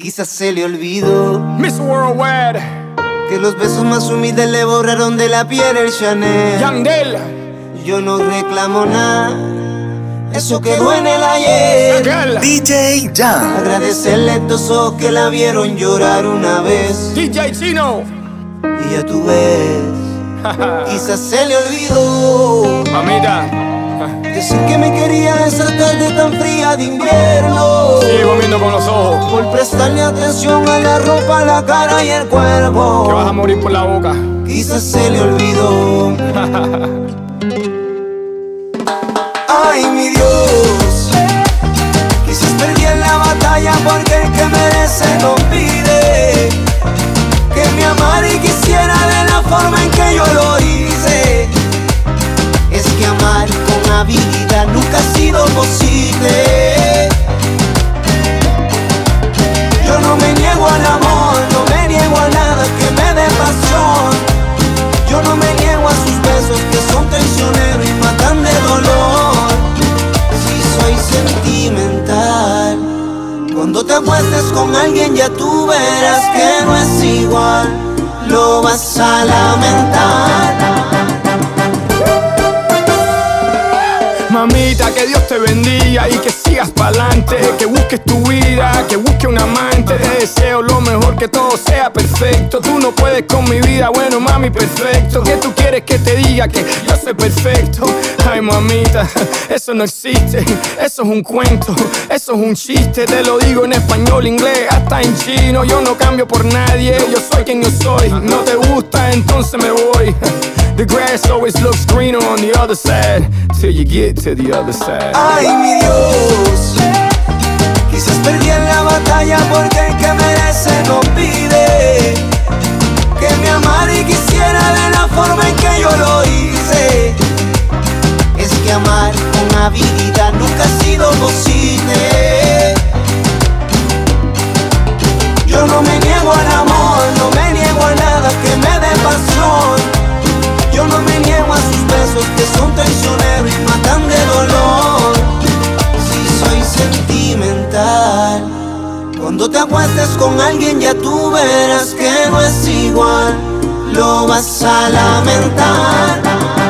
Quizás se le olvidó Miss Worldwide, que los besos más humildes le borraron de la piel el Chanel. Yandel, Yo no reclamo nada, eso quedó en el ayer. DJ Jam. Agradecerle a estos ojos que la vieron llorar una vez. DJ Chino, Y ya tú ves, quizás se le olvidó mamita, decir que me quería esa tarde tan fría de invierno. sigo viendo con los ojos, Por prestarle atención a la ropa, la cara y el que vas a cuerpo. morir por la boca. Quizás se le olvidó. Ay, mi Dios. Quizás perdí en la batalla porque el que merece no pide. Que me amara y quisiera de la forma en que yo lo hice. Nunca ha sido posible. Yo no me niego al amor, no me niego a nada que me dé pasión. Yo no me niego a sus besos que son traicioneros y matan de dolor. Si soy sentimental, cuando te acuestes con alguien ya tú verás que no es igual. Lo vas a lamentar. Mamita, que Dios te bendiga y que sigas pa'lante, que busques tu vida, que busques un amante. Te deseo lo mejor, que todo sea perfecto. Tú no puedes con mi vida, bueno, mami, perfecto. Que te diga que yo soy perfecto. Ay, mamita, eso no existe, eso es un cuento, eso es un chiste. Te lo digo en español, inglés, hasta en chino. Yo no cambio por nadie, yo soy quien yo soy. No te gusta, entonces me voy. The grass always looks greener on the other side till you get to the other side. Ay, mi Dios. Quizás perdí en la batalla porque el que merece no pide. Que me amara y quisiera de la forma en que yo lo hice. Es que amar con habilidad nunca ha sido posible. Yo no me niego al amor, no me niego a nada que me dé pasión. Yo no me niego a sus besos que son traicioneros y matan de dolor. Cuando te acuestes con alguien ya tú verás que no es igual. Lo vas a lamentar.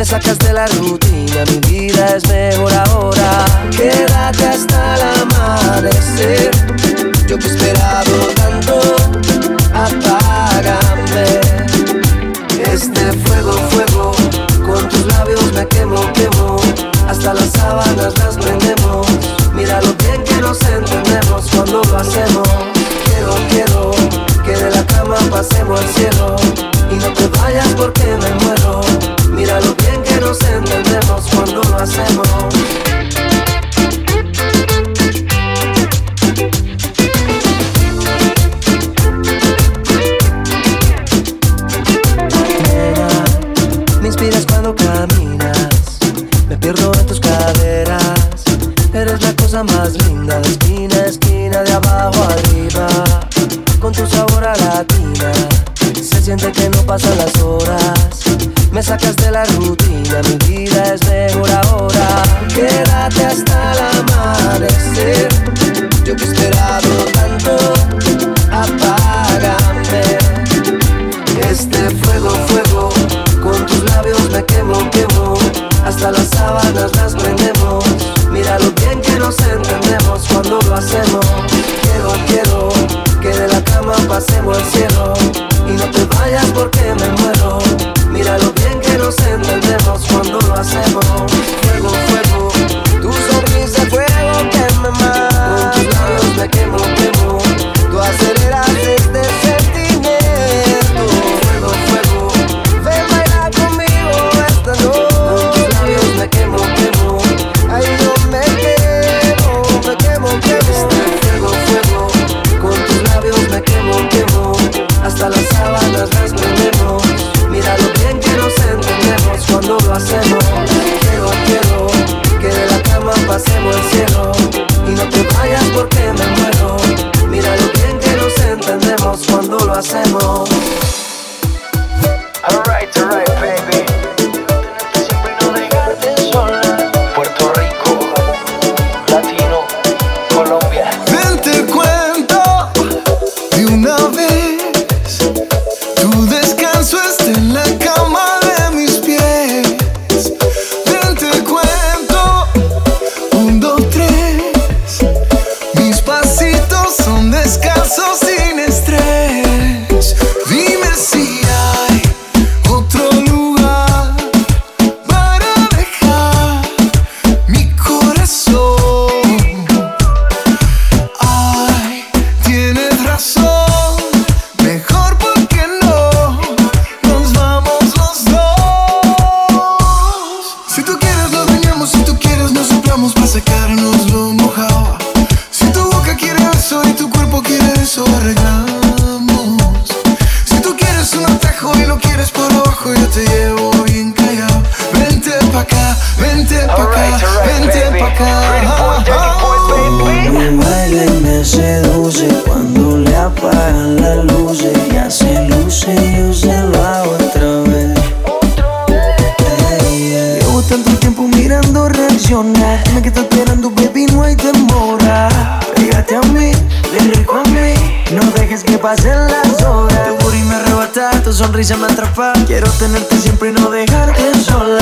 Me sacas de la rutina, mi vida es mejor ahora. Quédate hasta el amanecer. Yo que he esperado tanto, apágame. Este fuego, fuego, con tus labios me quemo, quemo. Hasta las sábanas las prendemos. Mira lo bien que nos entendemos cuando lo hacemos. Pasemos al cielo. Y no te vayas porque me muero. Mira lo bien que nos entendemos cuando lo hacemos. me inspiras cuando caminas. Me pierdo en tus caderas. Eres la cosa más linda de esquina a esquina, de abajo arriba. Con tu sabor a latina, se siente que no pasan las horas. Me sacas de la rutina, mi vida es mejor ahora. Quédate hasta el amanecer. Yo que he esperado tanto, apágame. Este fuego, fuego, con tus labios me quemo, quemo. Hasta las sábanas las prendemos. Mira lo bien que nos entendemos cuando lo hacemos. Quiero, quiero que de la cama pasemos al cielo. Y no te vayas porque me muero. Mira lo bien que nos entendemos cuando lo hacemos. Fuego, fuego, Quiero tenerte siempre y no dejarte sola.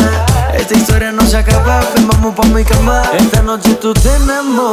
Esta historia no se acaba, ven vamos pa' mi cama. Esta noche tú te enamoras.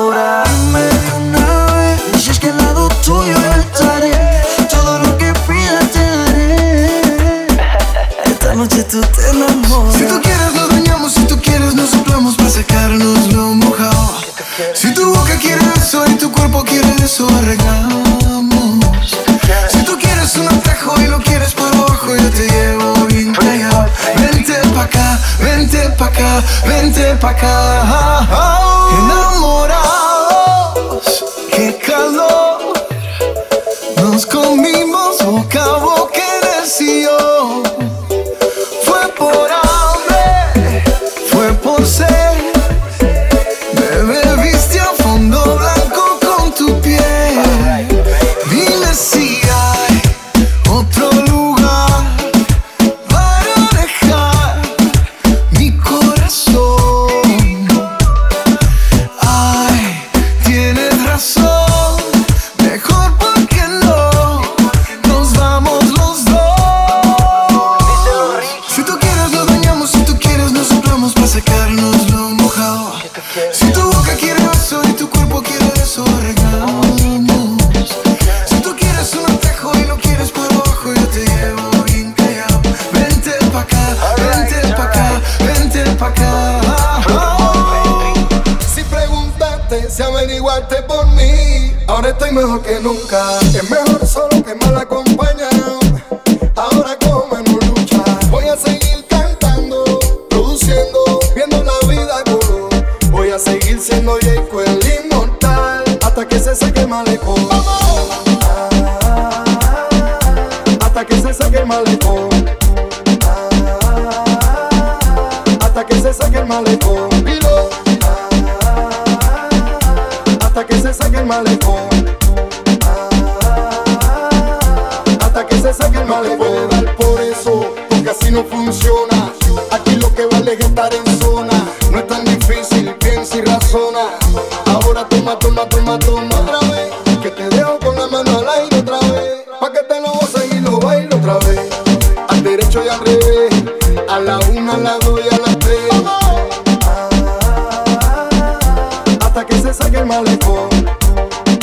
el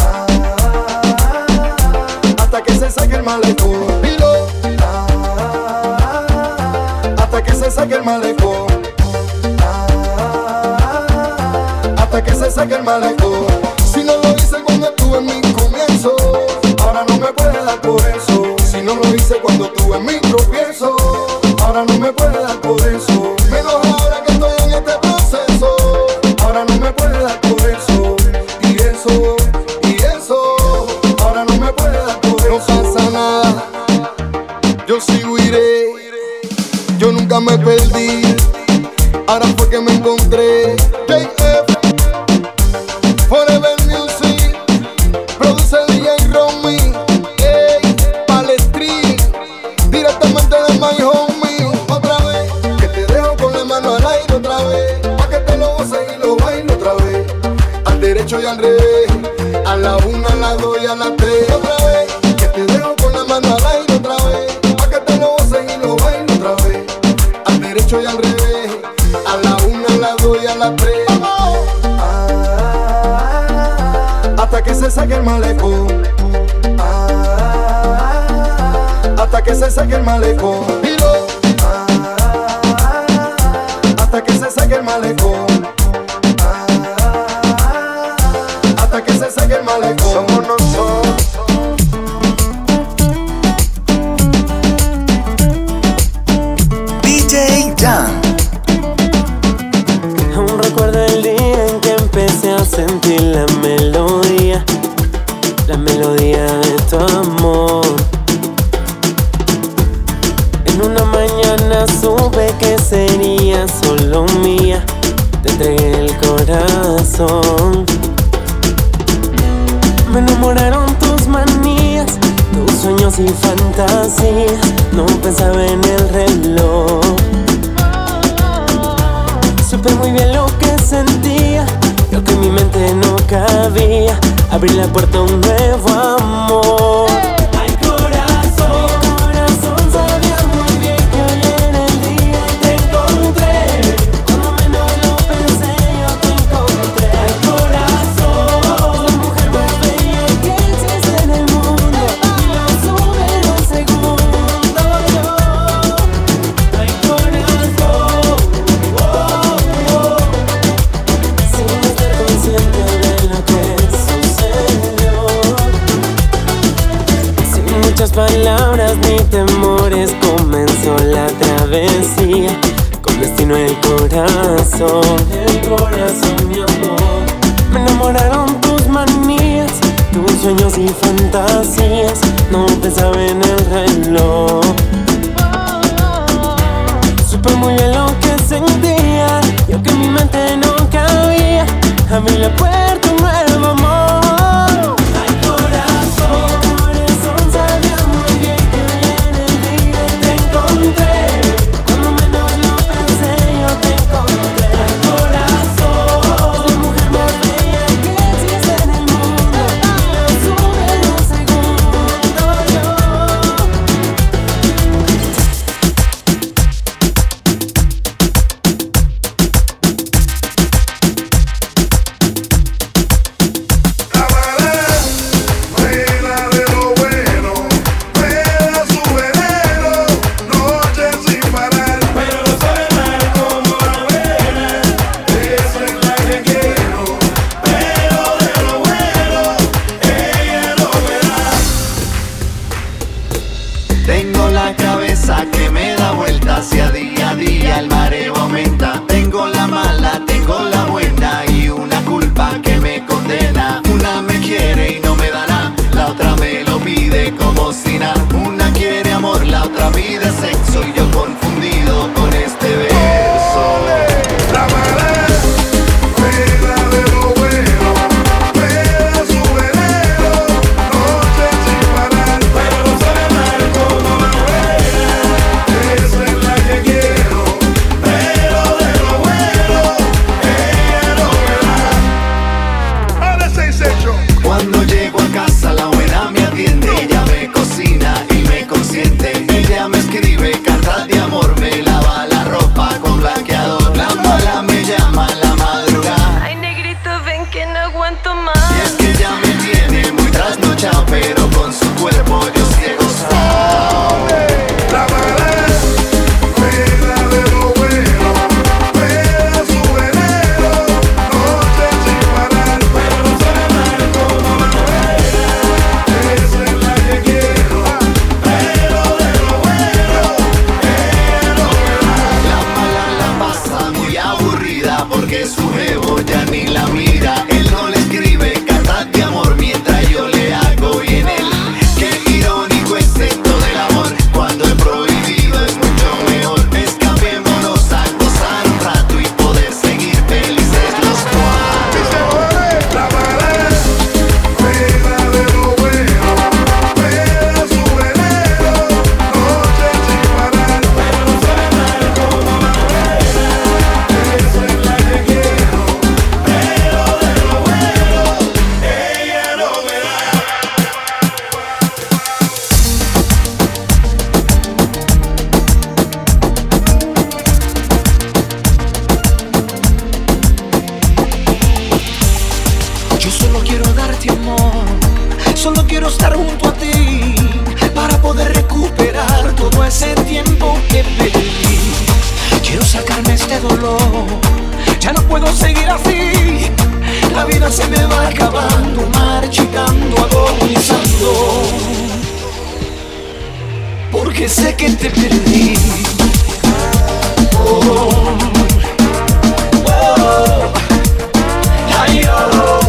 ah, hasta que se saque el malecón. Ah, hasta que se saque el malecón. Ah, hasta que se saque el malecón. Si no lo hice cuando estuve en mi comienzo, ahora no me puede dar por eso. Si no lo hice cuando estuve en mi tropiezo. Yo solo quiero darte amor, solo quiero estar junto a ti para poder recuperar todo ese tiempo que perdí. Quiero sacarme este dolor, ya no puedo seguir así. La vida se me va acabando, marchitando, agonizando. Porque sé que te perdí. Oh, oh, oh. Oh. oh.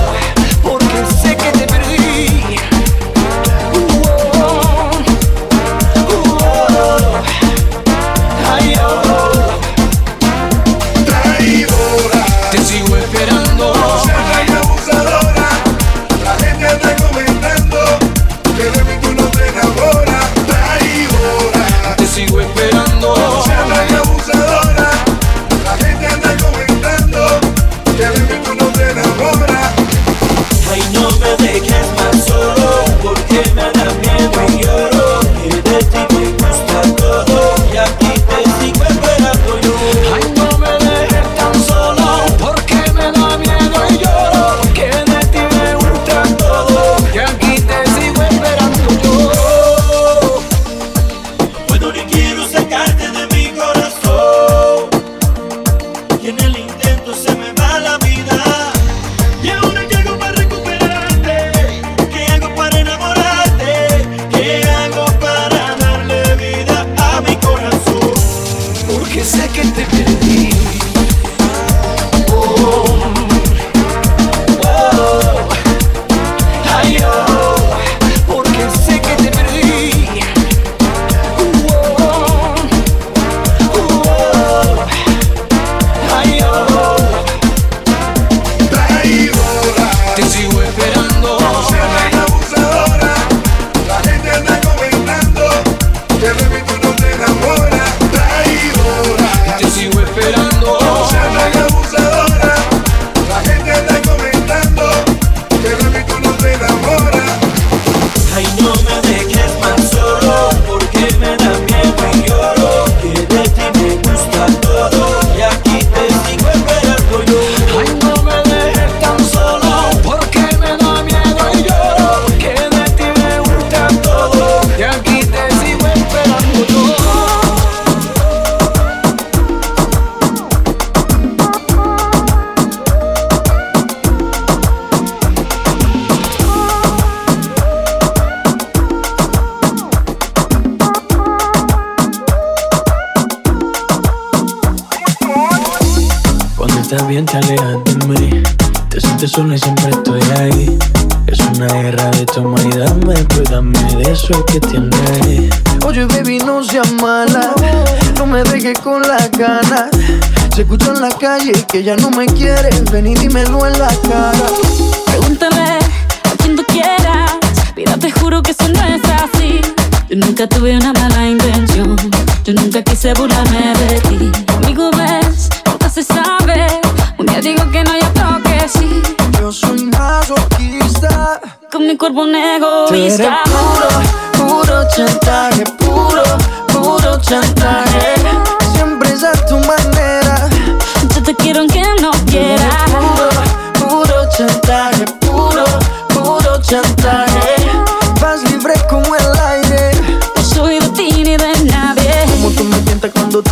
Me dejes con la ganas. Se escucha en la calle que ya no me quieres. Ven y dímelo en la cara. Pregúntale a quien tú quieras. Mira, te juro que eso no es así. Yo nunca tuve una mala intención. Yo nunca quise burlarme de ti. Amigo, ves, nunca se sabe. Un día digo que no, y otro que sí. Yo soy masoquista. Con mi cuerpo un egoísta. puro, puro chantaje. Puro, puro chantaje. Siempre es a tu manera. Yo te quiero aunque no quieras. Puro, puro chantaje.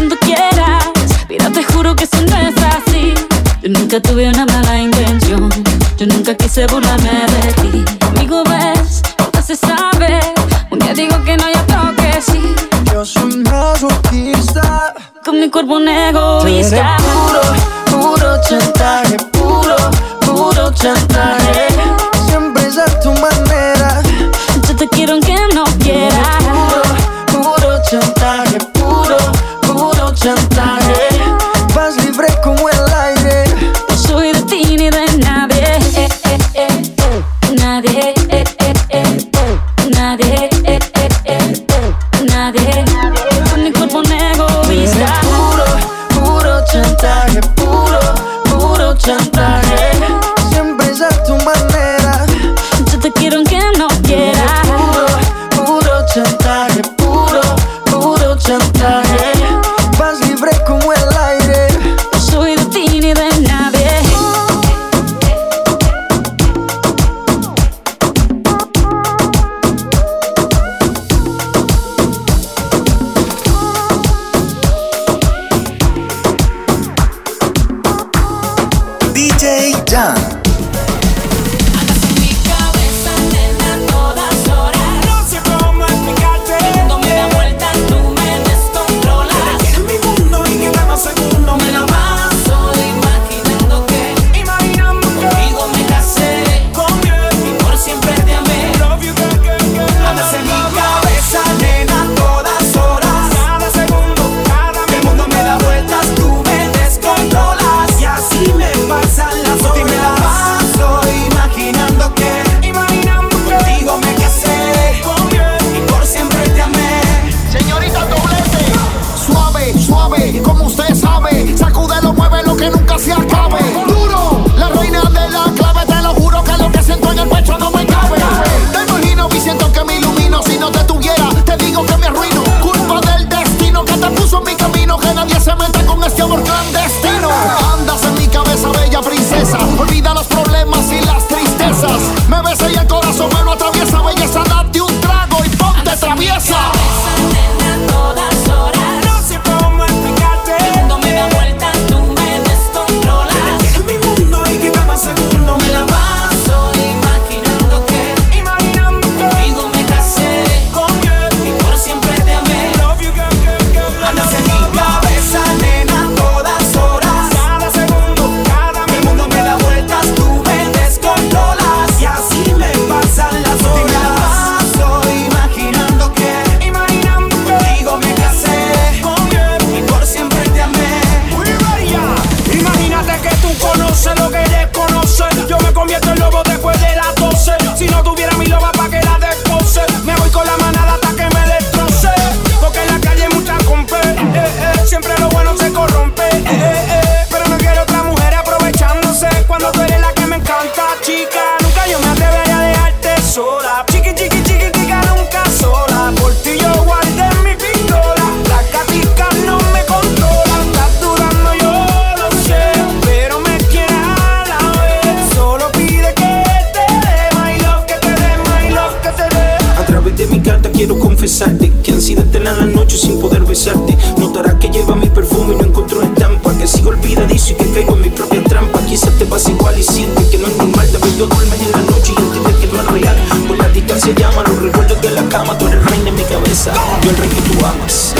quien tú quieras. Mira, te juro que eso no es así. Yo nunca tuve una mala intención. Yo nunca quise burlarme de ti. Amigo, ves, nunca se sabe. Un día digo que no, y otro que sí. Yo soy masoquista. Con mi cuerpo un Tú eres egoísta. puro, puro chantaje. Puro, puro chantaje. tristeza, yo el rey.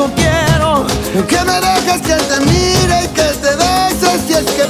cuando quiero. Que me dejes que te mire y que te beses si es que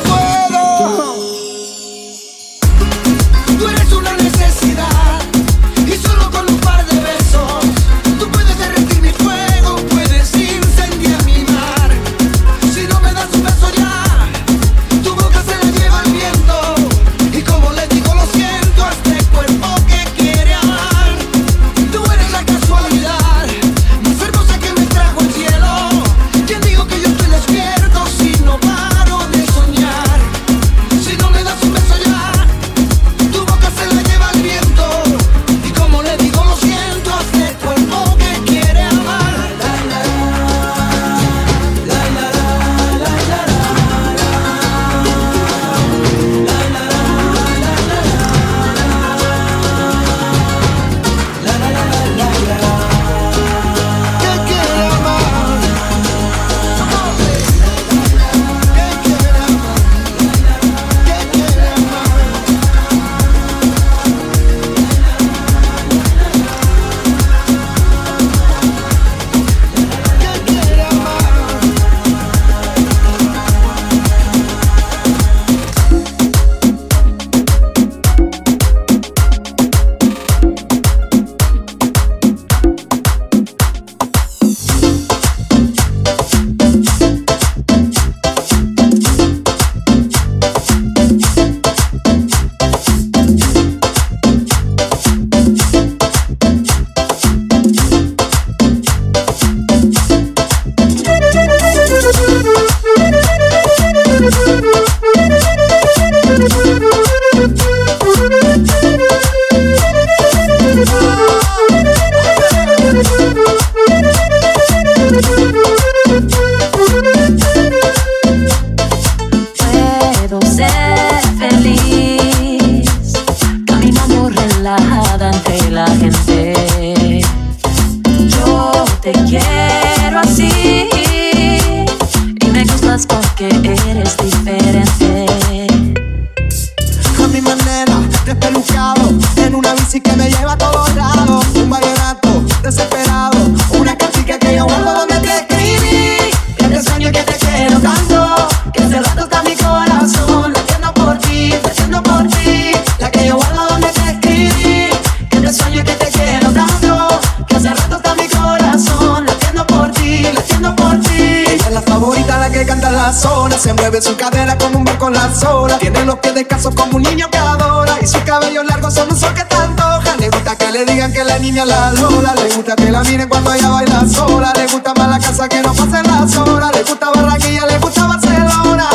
Se mueve su cadera como un barco en la sola. Tiene los pies descalzos como un niño que adora. Y sus cabellos largos son un sol que te antoja. Le gusta que le digan que la niña la lola Le gusta que la miren cuando ella baila sola. Le gusta más la casa que no pasen las horas. Le gusta Barranquilla, le gusta Barcelona.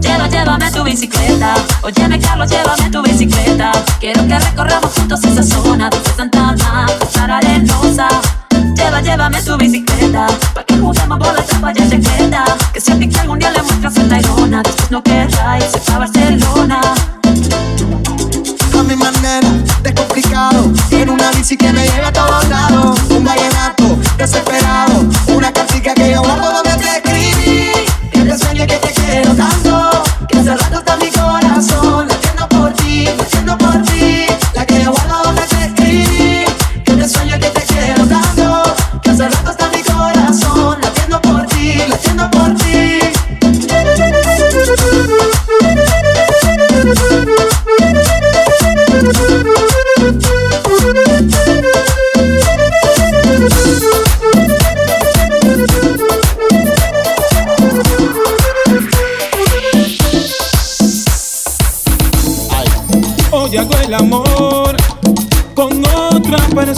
Lleva, llévame tu bicicleta. Óyeme, Carlos, llévame tu bicicleta. Quiero que recorramos juntos esa zona desde Santana hasta Arenosa. Lleva, llévame tu bicicleta. Pa' que juguemos por la capa ya chaqueta. Que si a ti que algún día le muestras en Tayrona, después no querrá irse pa' Barcelona. A mi manera, descomplicado En una bici que me lleva a todos lados Un vallenato desesperado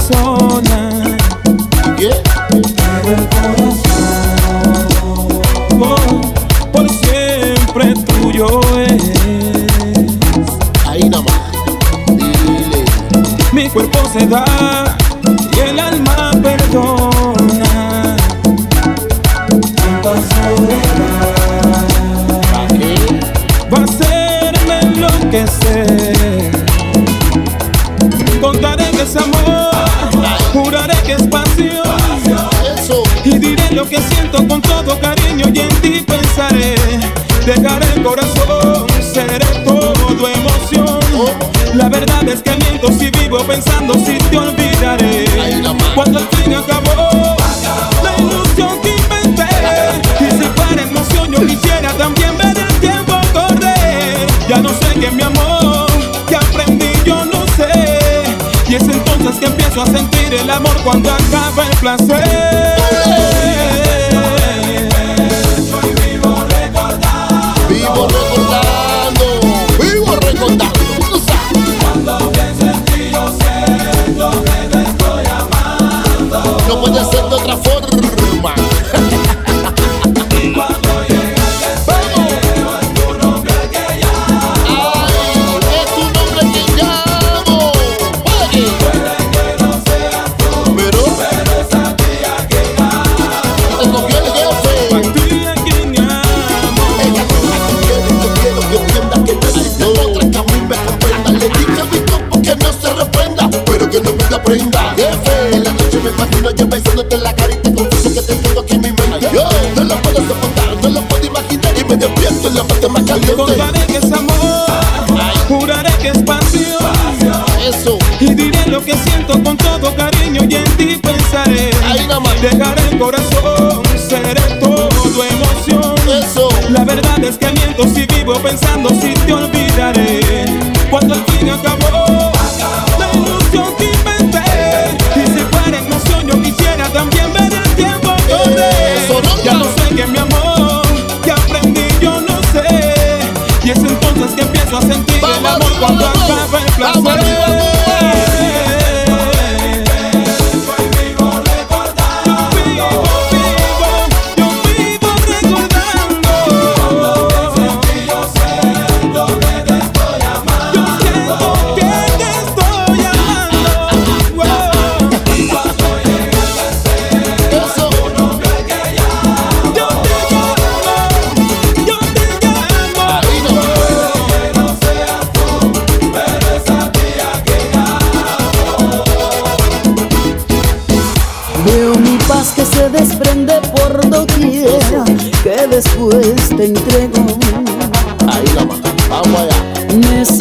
persona. Yeah. Pero el corazón oh, por siempre tuyo es. Ahí nomás, dile. Mi cuerpo se da y el alma perdona. Tanta Va a hacerme enloquecer. Dejaré el corazón, seré todo emoción. La verdad es que miento si vivo pensando si te olvidaré. Cuando el fin acabó, la ilusión que inventé. Y si fuera emoción, yo quisiera también ver el tiempo correr. Ya no sé qué mi amor, que aprendí, yo no sé. Y es entonces que empiezo a sentir el amor cuando acaba el placer. No puede ser de otra forma.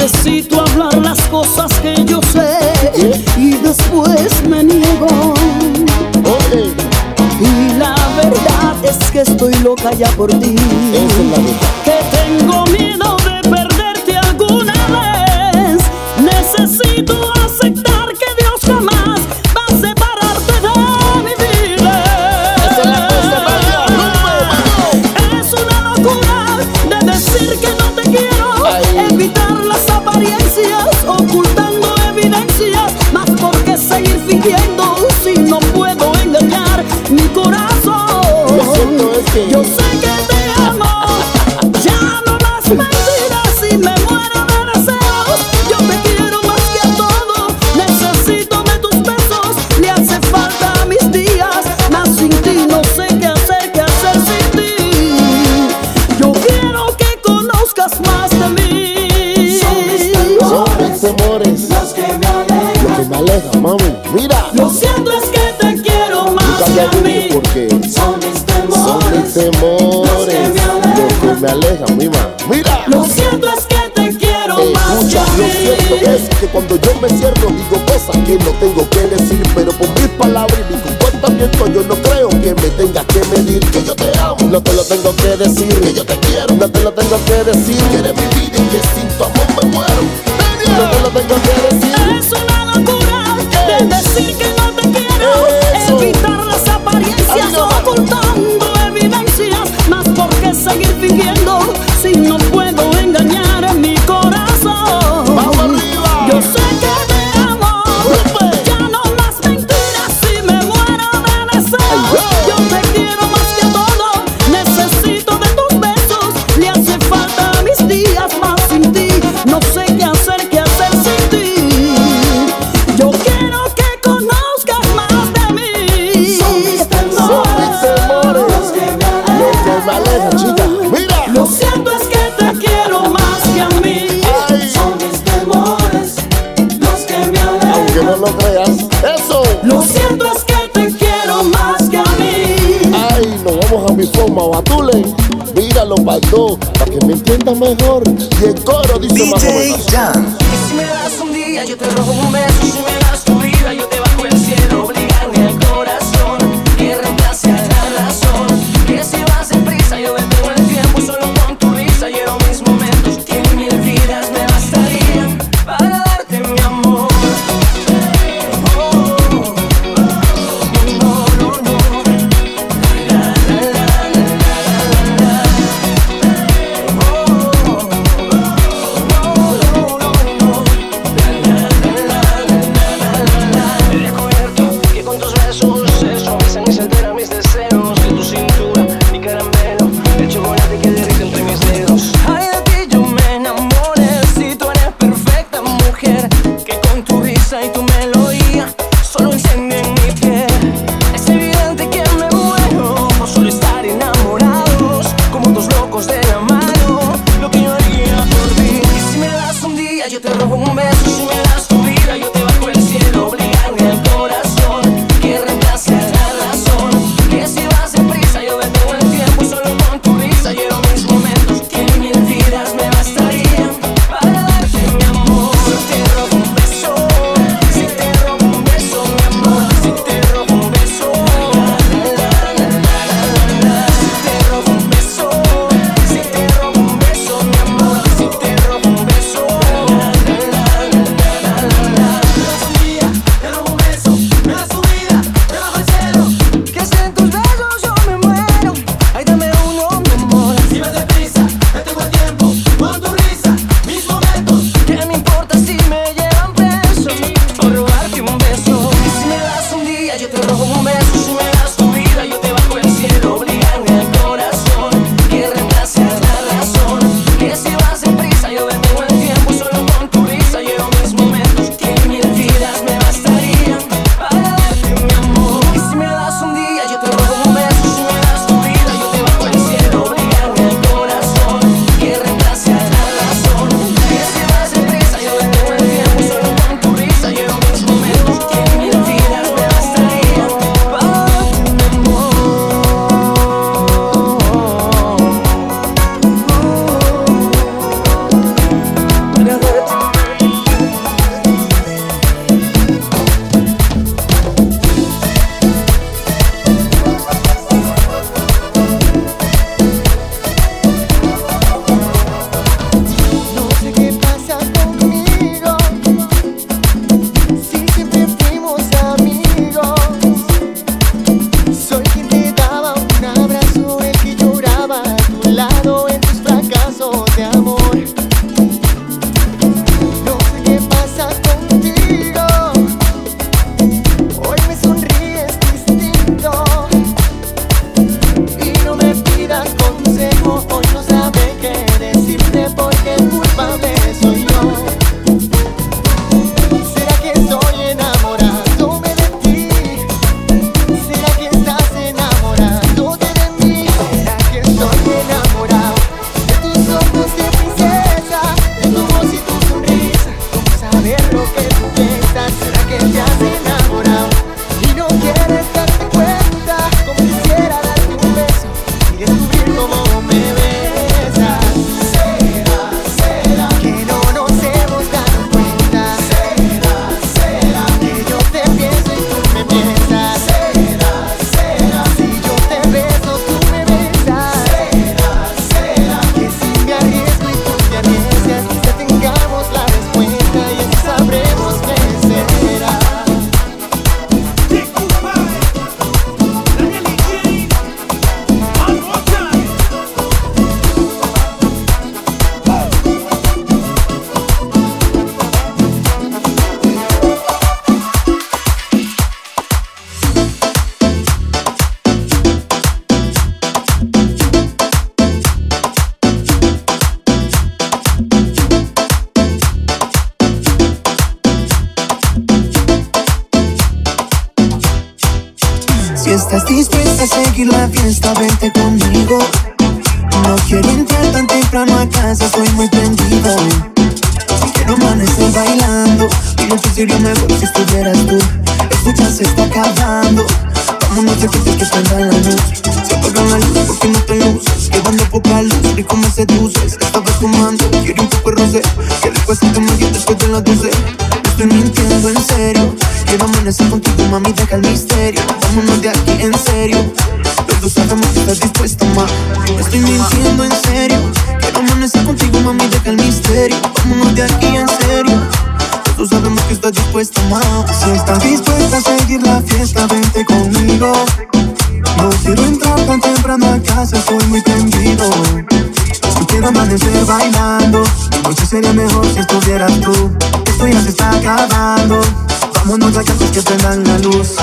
Necesito hablar las cosas que yo sé y después me niego. Y la verdad es que estoy loca ya por ti. Que tengo miedo. lo tengo vente conmigo. No quiero entrar tan temprano a casa, estoy muy prendido. Yo quiero amanecer bailando. La noche sería mejor si estuvieras tú. Esto ya se está acabando. Vámonos a casa que prendan la luz.